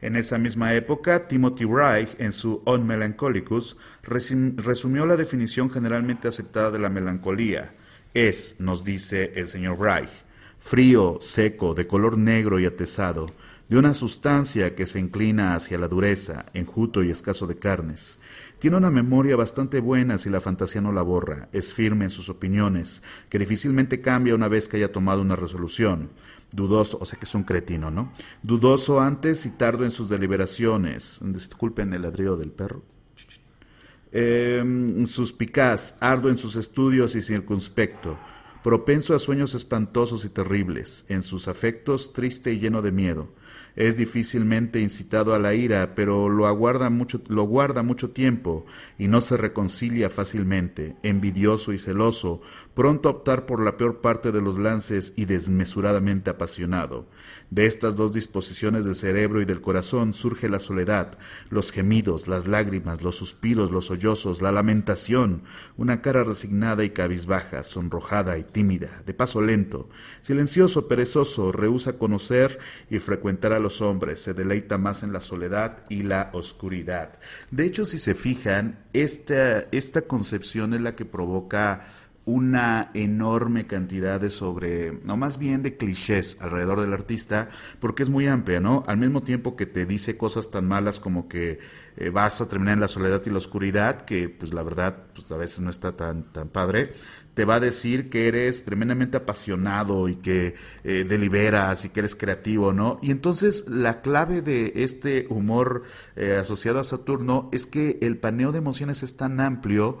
En esa misma época, Timothy Reich, en su On Melancholicus, resumió la definición generalmente aceptada de la melancolía. Es, nos dice el señor Reich, frío, seco, de color negro y atesado, de una sustancia que se inclina hacia la dureza, enjuto y escaso de carnes, tiene una memoria bastante buena si la fantasía no la borra, es firme en sus opiniones, que difícilmente cambia una vez que haya tomado una resolución. Dudoso, o sea que es un cretino, ¿no? Dudoso antes y tardo en sus deliberaciones. Disculpen el ladrido del perro. Eh, suspicaz, ardo en sus estudios y circunspecto propenso a sueños espantosos y terribles, en sus afectos triste y lleno de miedo es difícilmente incitado a la ira, pero lo, aguarda mucho, lo guarda mucho tiempo y no se reconcilia fácilmente, envidioso y celoso, pronto a optar por la peor parte de los lances y desmesuradamente apasionado. De estas dos disposiciones del cerebro y del corazón surge la soledad, los gemidos, las lágrimas, los suspiros, los sollozos, la lamentación, una cara resignada y cabizbaja, sonrojada y tímida, de paso lento, silencioso, perezoso, rehúsa conocer y frecuentar a los hombres, se deleita más en la soledad y la oscuridad. De hecho, si se fijan, esta, esta concepción es la que provoca una enorme cantidad de sobre, no más bien de clichés alrededor del artista, porque es muy amplia, ¿no? Al mismo tiempo que te dice cosas tan malas como que eh, vas a terminar en la soledad y la oscuridad, que pues la verdad pues a veces no está tan, tan padre, te va a decir que eres tremendamente apasionado y que eh, deliberas y que eres creativo, ¿no? Y entonces la clave de este humor eh, asociado a Saturno es que el paneo de emociones es tan amplio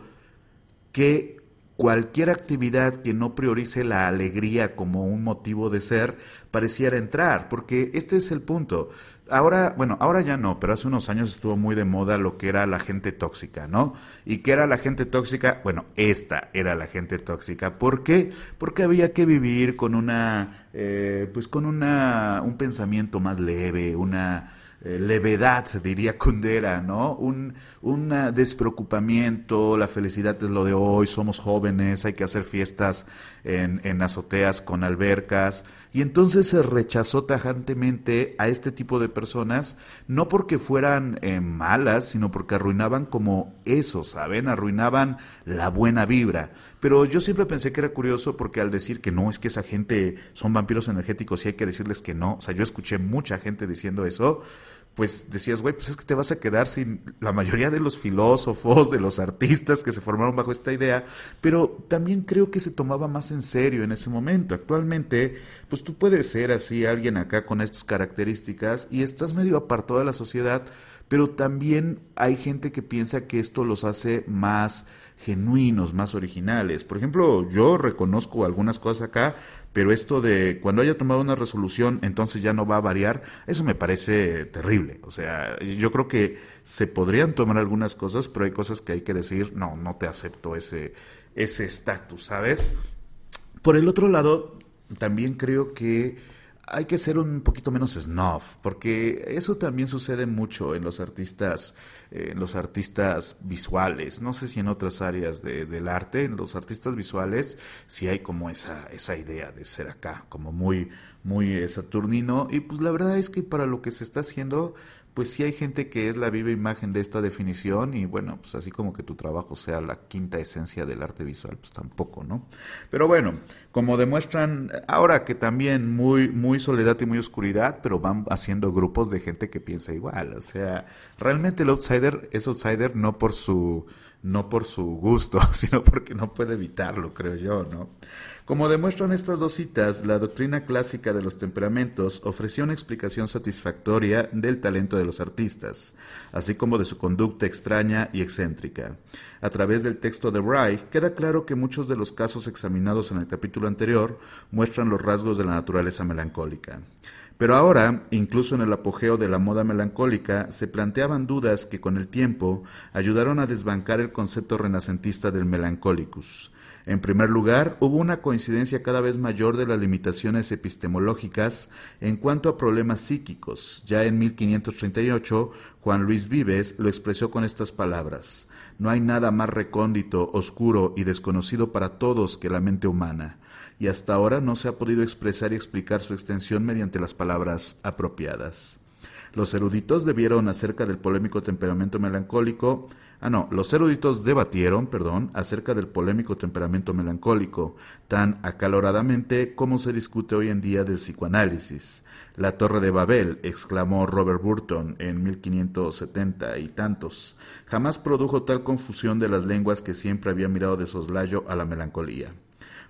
que cualquier actividad que no priorice la alegría como un motivo de ser pareciera entrar, porque este es el punto. Ahora, bueno, ahora ya no, pero hace unos años estuvo muy de moda lo que era la gente tóxica, ¿no? ¿Y qué era la gente tóxica? Bueno, esta era la gente tóxica. ¿Por qué? Porque había que vivir con una, eh, pues con una, un pensamiento más leve, una eh, levedad, diría Kundera, ¿no? Un, un despreocupamiento, la felicidad es lo de hoy, somos jóvenes, hay que hacer fiestas en, en azoteas con albercas. Y entonces se rechazó tajantemente a este tipo de personas, no porque fueran eh, malas, sino porque arruinaban como eso, ¿saben? Arruinaban la buena vibra. Pero yo siempre pensé que era curioso porque al decir que no, es que esa gente son vampiros energéticos y hay que decirles que no, o sea, yo escuché mucha gente diciendo eso, pues decías, güey, pues es que te vas a quedar sin la mayoría de los filósofos, de los artistas que se formaron bajo esta idea, pero también creo que se tomaba más en serio en ese momento. Actualmente, pues tú puedes ser así alguien acá con estas características y estás medio apartado de la sociedad, pero también hay gente que piensa que esto los hace más genuinos, más originales. Por ejemplo, yo reconozco algunas cosas acá, pero esto de cuando haya tomado una resolución, entonces ya no va a variar, eso me parece terrible. O sea, yo creo que se podrían tomar algunas cosas, pero hay cosas que hay que decir, no, no te acepto ese ese estatus, ¿sabes? Por el otro lado, también creo que hay que ser un poquito menos snuff, porque eso también sucede mucho en los artistas, eh, en los artistas visuales. No sé si en otras áreas del arte, en los artistas visuales, sí hay como esa, esa idea de ser acá, como muy, muy eh, saturnino. Y pues la verdad es que para lo que se está haciendo, pues sí hay gente que es la viva imagen de esta definición y bueno, pues así como que tu trabajo sea la quinta esencia del arte visual, pues tampoco, ¿no? Pero bueno, como demuestran ahora que también muy muy soledad y muy oscuridad, pero van haciendo grupos de gente que piensa igual, o sea, realmente el outsider es outsider no por su no por su gusto, sino porque no puede evitarlo, creo yo, ¿no? Como demuestran estas dos citas, la doctrina clásica de los temperamentos ofreció una explicación satisfactoria del talento de los artistas, así como de su conducta extraña y excéntrica. A través del texto de Reich queda claro que muchos de los casos examinados en el capítulo anterior muestran los rasgos de la naturaleza melancólica. Pero ahora, incluso en el apogeo de la moda melancólica, se planteaban dudas que con el tiempo ayudaron a desbancar el concepto renacentista del melancolicus. En primer lugar, hubo una coincidencia cada vez mayor de las limitaciones epistemológicas en cuanto a problemas psíquicos. Ya en 1538, Juan Luis Vives lo expresó con estas palabras. No hay nada más recóndito, oscuro y desconocido para todos que la mente humana y hasta ahora no se ha podido expresar y explicar su extensión mediante las palabras apropiadas. Los eruditos debieron acerca del polémico temperamento melancólico, ah no, los eruditos debatieron, perdón, acerca del polémico temperamento melancólico, tan acaloradamente como se discute hoy en día del psicoanálisis. La Torre de Babel, exclamó Robert Burton en 1570 y tantos, jamás produjo tal confusión de las lenguas que siempre había mirado de soslayo a la melancolía.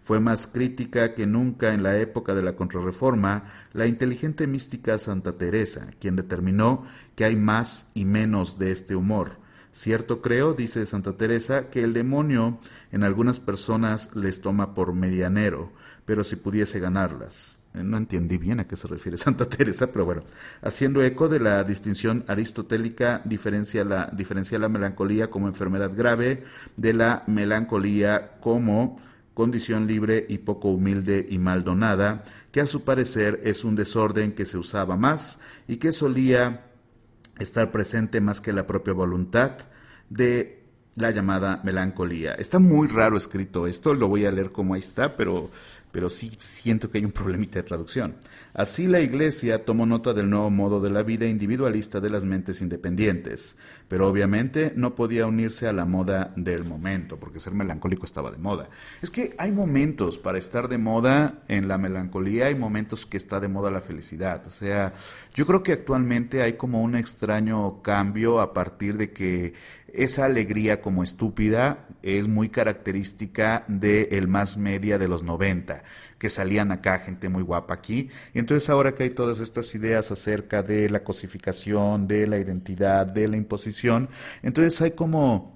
Fue más crítica que nunca en la época de la Contrarreforma la inteligente mística Santa Teresa, quien determinó que hay más y menos de este humor. Cierto creo, dice Santa Teresa, que el demonio en algunas personas les toma por medianero, pero si pudiese ganarlas. Eh, no entendí bien a qué se refiere Santa Teresa, pero bueno, haciendo eco de la distinción aristotélica, diferencia la, diferencia la melancolía como enfermedad grave de la melancolía como condición libre y poco humilde y mal donada, que a su parecer es un desorden que se usaba más y que solía estar presente más que la propia voluntad de la llamada melancolía. Está muy raro escrito esto, lo voy a leer como ahí está, pero pero sí siento que hay un problemita de traducción. Así la Iglesia tomó nota del nuevo modo de la vida individualista de las mentes independientes, pero obviamente no podía unirse a la moda del momento, porque ser melancólico estaba de moda. Es que hay momentos para estar de moda en la melancolía, hay momentos que está de moda la felicidad. O sea, yo creo que actualmente hay como un extraño cambio a partir de que esa alegría como estúpida es muy característica de el más media de los 90, que salían acá gente muy guapa aquí. Y entonces ahora que hay todas estas ideas acerca de la cosificación, de la identidad, de la imposición, entonces hay como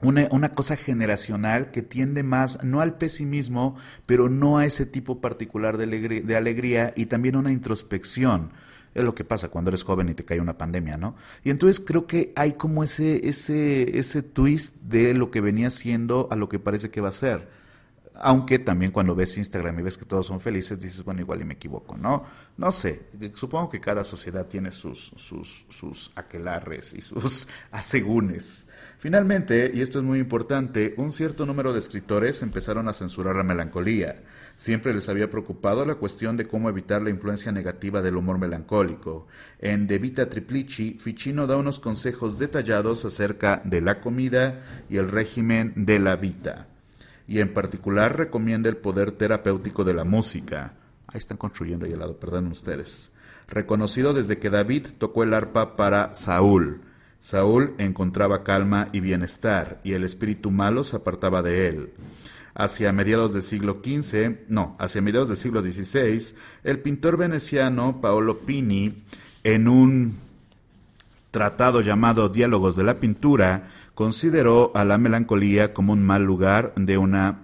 una, una, cosa generacional que tiende más, no al pesimismo, pero no a ese tipo particular de alegría, de alegría y también una introspección. Es lo que pasa cuando eres joven y te cae una pandemia, ¿no? Y entonces creo que hay como ese, ese, ese twist de lo que venía siendo a lo que parece que va a ser. Aunque también cuando ves Instagram y ves que todos son felices, dices, bueno, igual y me equivoco, ¿no? No sé, supongo que cada sociedad tiene sus, sus, aquelarres y sus asegúnes. Finalmente, y esto es muy importante, un cierto número de escritores empezaron a censurar la melancolía. Siempre les había preocupado la cuestión de cómo evitar la influencia negativa del humor melancólico. En De Vita Triplici, Ficino da unos consejos detallados acerca de la comida y el régimen de la vita y en particular recomienda el poder terapéutico de la música. Ahí están construyendo ahí al lado, perdón ustedes. Reconocido desde que David tocó el arpa para Saúl. Saúl encontraba calma y bienestar, y el espíritu malo se apartaba de él. Hacia mediados del siglo XV, no, hacia mediados del siglo XVI, el pintor veneciano Paolo Pini, en un tratado llamado Diálogos de la Pintura, consideró a la melancolía como un mal lugar de una...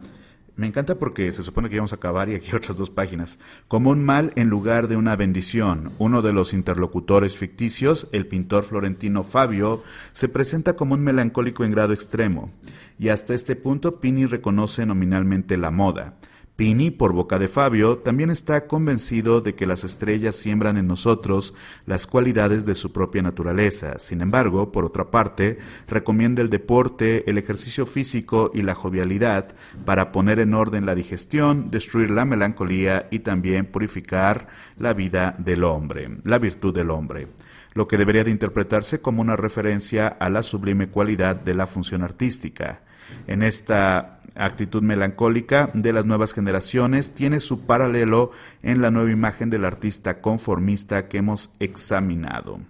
Me encanta porque se supone que íbamos a acabar y aquí otras dos páginas. Como un mal en lugar de una bendición. Uno de los interlocutores ficticios, el pintor florentino Fabio, se presenta como un melancólico en grado extremo. Y hasta este punto Pini reconoce nominalmente la moda. Pini, por boca de Fabio, también está convencido de que las estrellas siembran en nosotros las cualidades de su propia naturaleza. Sin embargo, por otra parte, recomienda el deporte, el ejercicio físico y la jovialidad para poner en orden la digestión, destruir la melancolía y también purificar la vida del hombre, la virtud del hombre lo que debería de interpretarse como una referencia a la sublime cualidad de la función artística. En esta actitud melancólica de las nuevas generaciones tiene su paralelo en la nueva imagen del artista conformista que hemos examinado.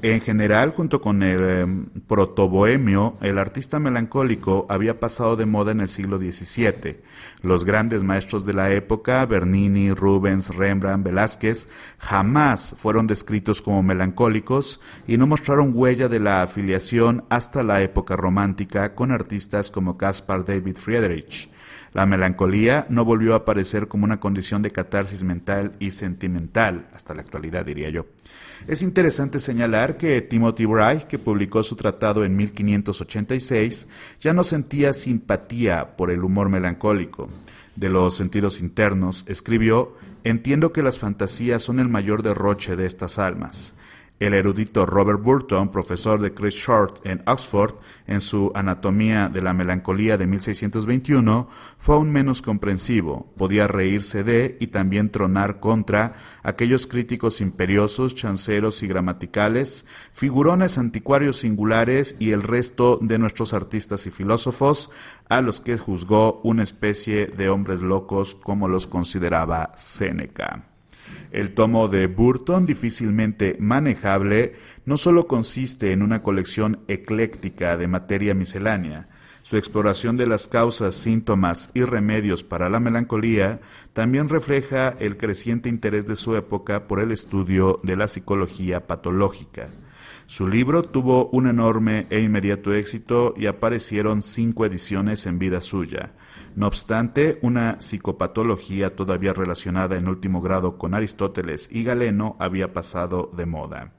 En general, junto con el em, protobohemio, el artista melancólico había pasado de moda en el siglo XVII. Los grandes maestros de la época, Bernini, Rubens, Rembrandt, Velázquez, jamás fueron descritos como melancólicos y no mostraron huella de la afiliación hasta la época romántica con artistas como Caspar David Friedrich. La melancolía no volvió a aparecer como una condición de catarsis mental y sentimental, hasta la actualidad diría yo. Es interesante señalar que Timothy Bright, que publicó su tratado en 1586, ya no sentía simpatía por el humor melancólico de los sentidos internos, escribió, Entiendo que las fantasías son el mayor derroche de estas almas. El erudito Robert Burton, profesor de Chris Short en Oxford, en su Anatomía de la Melancolía de 1621, fue aún menos comprensivo. Podía reírse de y también tronar contra aquellos críticos imperiosos, chanceros y gramaticales, figurones anticuarios singulares y el resto de nuestros artistas y filósofos, a los que juzgó una especie de hombres locos como los consideraba Séneca. El tomo de Burton, difícilmente manejable, no solo consiste en una colección ecléctica de materia miscelánea, su exploración de las causas, síntomas y remedios para la melancolía también refleja el creciente interés de su época por el estudio de la psicología patológica. Su libro tuvo un enorme e inmediato éxito y aparecieron cinco ediciones en vida suya. No obstante, una psicopatología todavía relacionada en último grado con Aristóteles y Galeno había pasado de moda.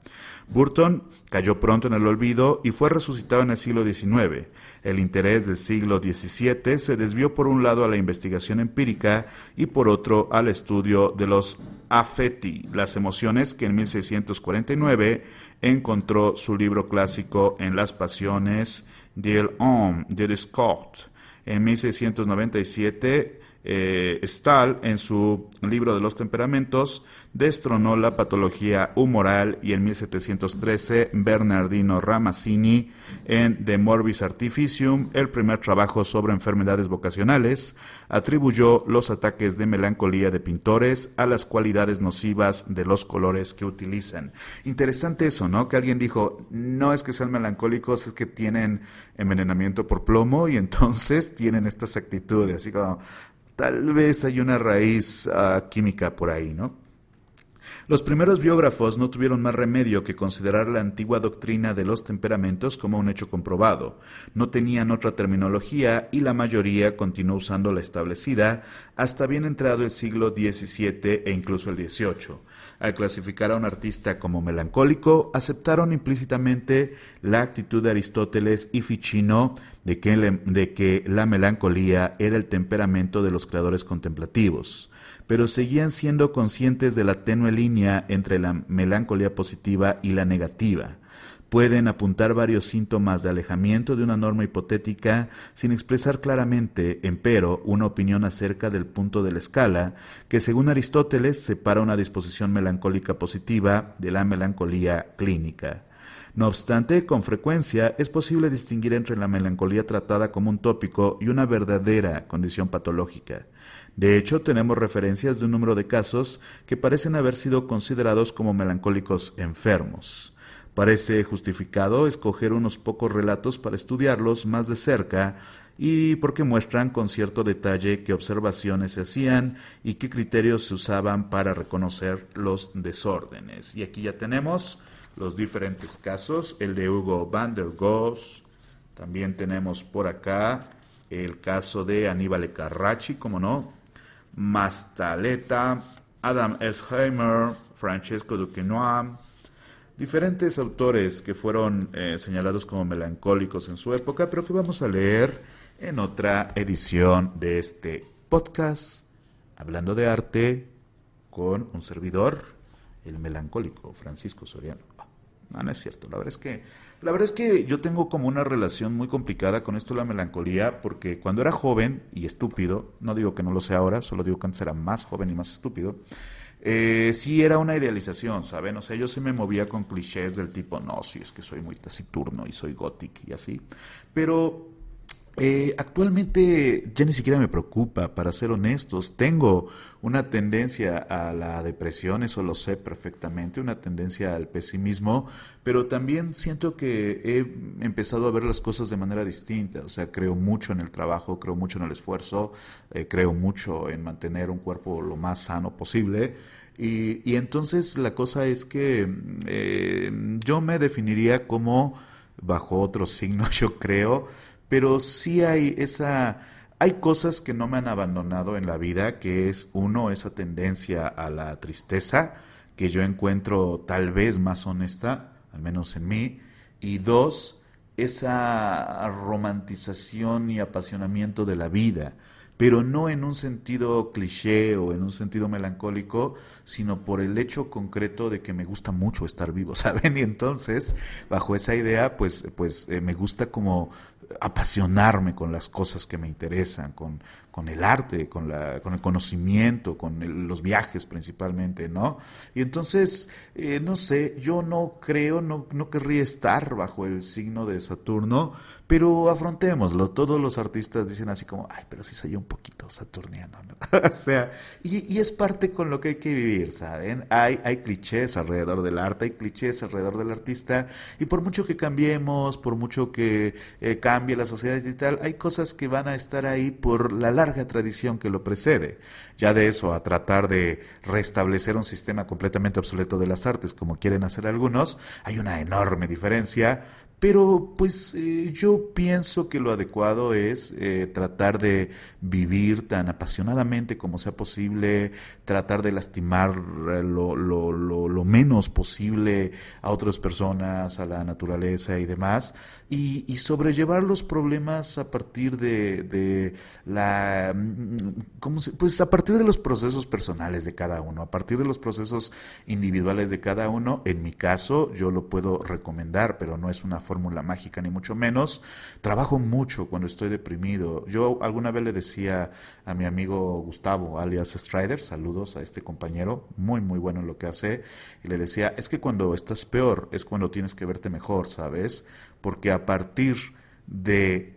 Burton cayó pronto en el olvido y fue resucitado en el siglo XIX. El interés del siglo XVII se desvió por un lado a la investigación empírica y por otro al estudio de los affetti, las emociones que en 1649 encontró su libro clásico en las pasiones del homme de Descartes. En 1697 eh, Stahl, en su libro de los temperamentos, destronó la patología humoral y en 1713 Bernardino Ramazzini en De Morbis Artificium, el primer trabajo sobre enfermedades vocacionales, atribuyó los ataques de melancolía de pintores a las cualidades nocivas de los colores que utilizan. Interesante eso, ¿no? Que alguien dijo, no es que sean melancólicos, es que tienen envenenamiento por plomo y entonces tienen estas actitudes, así como tal vez hay una raíz ah, química por ahí, ¿no? Los primeros biógrafos no tuvieron más remedio que considerar la antigua doctrina de los temperamentos como un hecho comprobado. No tenían otra terminología y la mayoría continuó usando la establecida hasta bien entrado el siglo XVII e incluso el XVIII. Al clasificar a un artista como melancólico, aceptaron implícitamente la actitud de Aristóteles y Ficino de que, de que la melancolía era el temperamento de los creadores contemplativos, pero seguían siendo conscientes de la tenue línea entre la melancolía positiva y la negativa pueden apuntar varios síntomas de alejamiento de una norma hipotética sin expresar claramente, empero, una opinión acerca del punto de la escala que, según Aristóteles, separa una disposición melancólica positiva de la melancolía clínica. No obstante, con frecuencia es posible distinguir entre la melancolía tratada como un tópico y una verdadera condición patológica. De hecho, tenemos referencias de un número de casos que parecen haber sido considerados como melancólicos enfermos. Parece justificado escoger unos pocos relatos para estudiarlos más de cerca y porque muestran con cierto detalle qué observaciones se hacían y qué criterios se usaban para reconocer los desórdenes. Y aquí ya tenemos los diferentes casos, el de Hugo van der Goes, también tenemos por acá el caso de Aníbal Carracci, como no, Mastaleta, Adam Esheimer, Francesco Duquesnoy, diferentes autores que fueron eh, señalados como melancólicos en su época, pero que vamos a leer en otra edición de este podcast, hablando de arte con un servidor, el melancólico Francisco Soriano. No, no es cierto. La verdad es que la verdad es que yo tengo como una relación muy complicada con esto de la melancolía, porque cuando era joven y estúpido, no digo que no lo sea ahora, solo digo que antes era más joven y más estúpido, eh, sí era una idealización, ¿saben? O sea, yo sí me movía con clichés del tipo, no, si es que soy muy taciturno y soy gótico y así. Pero eh, actualmente ya ni siquiera me preocupa, para ser honestos. Tengo una tendencia a la depresión, eso lo sé perfectamente, una tendencia al pesimismo, pero también siento que he empezado a ver las cosas de manera distinta. O sea, creo mucho en el trabajo, creo mucho en el esfuerzo, eh, creo mucho en mantener un cuerpo lo más sano posible. Y, entonces la cosa es que eh, yo me definiría como bajo otro signo, yo creo, pero sí hay esa... Hay cosas que no me han abandonado en la vida, que es uno, esa tendencia a la tristeza, que yo encuentro tal vez más honesta, al menos en mí, y dos, esa romantización y apasionamiento de la vida, pero no en un sentido cliché o en un sentido melancólico, sino por el hecho concreto de que me gusta mucho estar vivo, ¿saben? Y entonces, bajo esa idea, pues, pues eh, me gusta como apasionarme con las cosas que me interesan, con, con el arte, con, la, con el conocimiento, con los viajes principalmente, ¿no? Y entonces, eh, no sé, yo no creo, no, no querría estar bajo el signo de Saturno, pero afrontémoslo. Todos los artistas dicen así como, ay, pero sí soy un poquito saturniano, ¿no? o sea, y, y, es parte con lo que hay que vivir, ¿saben? Hay, hay clichés alrededor del arte, hay clichés alrededor del artista, y por mucho que cambiemos, por mucho que eh, cambie la sociedad digital, hay cosas que van a estar ahí por la larga tradición que lo precede. Ya de eso a tratar de restablecer un sistema completamente obsoleto de las artes, como quieren hacer algunos, hay una enorme diferencia pero pues eh, yo pienso que lo adecuado es eh, tratar de vivir tan apasionadamente como sea posible, tratar de lastimar eh, lo, lo, lo, menos posible a otras personas, a la naturaleza y demás, y, y sobrellevar los problemas a partir de, de la, mm, ¿cómo se? pues a partir de los procesos personales de cada uno, a partir de los procesos individuales de cada uno. En mi caso, yo lo puedo recomendar, pero no es una fórmula mágica ni mucho menos. Trabajo mucho cuando estoy deprimido. Yo alguna vez le decía a mi amigo Gustavo, alias Strider, saludos a este compañero, muy muy bueno en lo que hace, y le decía, es que cuando estás peor es cuando tienes que verte mejor, ¿sabes? Porque a partir de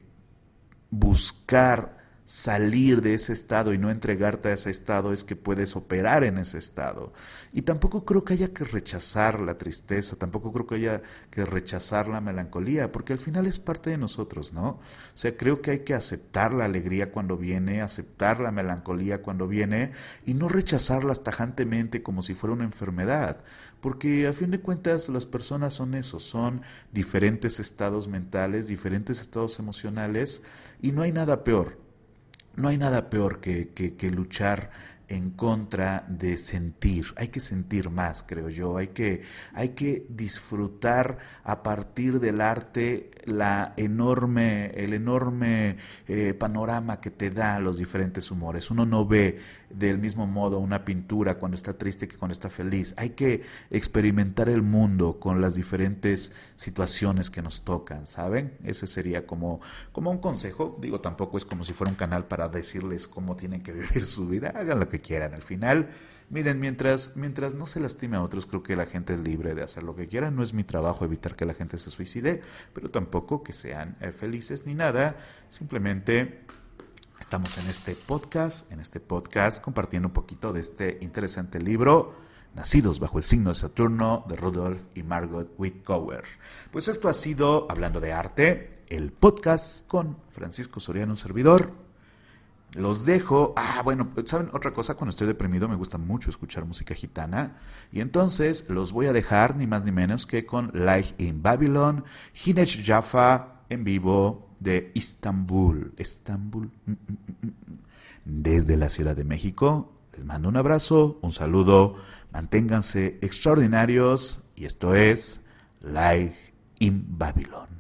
buscar salir de ese estado y no entregarte a ese estado es que puedes operar en ese estado. Y tampoco creo que haya que rechazar la tristeza, tampoco creo que haya que rechazar la melancolía, porque al final es parte de nosotros, ¿no? O sea, creo que hay que aceptar la alegría cuando viene, aceptar la melancolía cuando viene y no rechazarlas tajantemente como si fuera una enfermedad, porque a fin de cuentas las personas son eso, son diferentes estados mentales, diferentes estados emocionales y no hay nada peor no hay nada peor que, que, luchar en contra de sentir. Hay que sentir más, creo yo. Hay que, hay que disfrutar a partir del arte la enorme, el enorme eh, panorama que te da los diferentes humores. Uno no ve del mismo modo una pintura cuando está triste que cuando está feliz. Hay que experimentar el mundo con las diferentes situaciones que nos tocan, ¿saben? Ese sería como, como un consejo. Digo, tampoco es como si fuera un canal para decirles cómo tienen que vivir su vida. Hagan lo que quieran. Al final, miren, mientras, mientras no se lastime a otros, creo que la gente es libre de hacer lo que quiera. No es mi trabajo evitar que la gente se suicide, pero tampoco que sean eh, felices ni nada. Simplemente Estamos en este podcast, en este podcast compartiendo un poquito de este interesante libro, Nacidos bajo el signo de Saturno, de Rudolf y Margot Whitcower. Pues esto ha sido, hablando de arte, el podcast con Francisco Soriano, servidor. Los dejo. Ah, bueno, ¿saben otra cosa? Cuando estoy deprimido me gusta mucho escuchar música gitana. Y entonces los voy a dejar ni más ni menos que con Life in Babylon, Hinej Jaffa en vivo de Istambul. Estambul. Desde la Ciudad de México. Les mando un abrazo, un saludo. Manténganse extraordinarios. Y esto es Live in Babylon.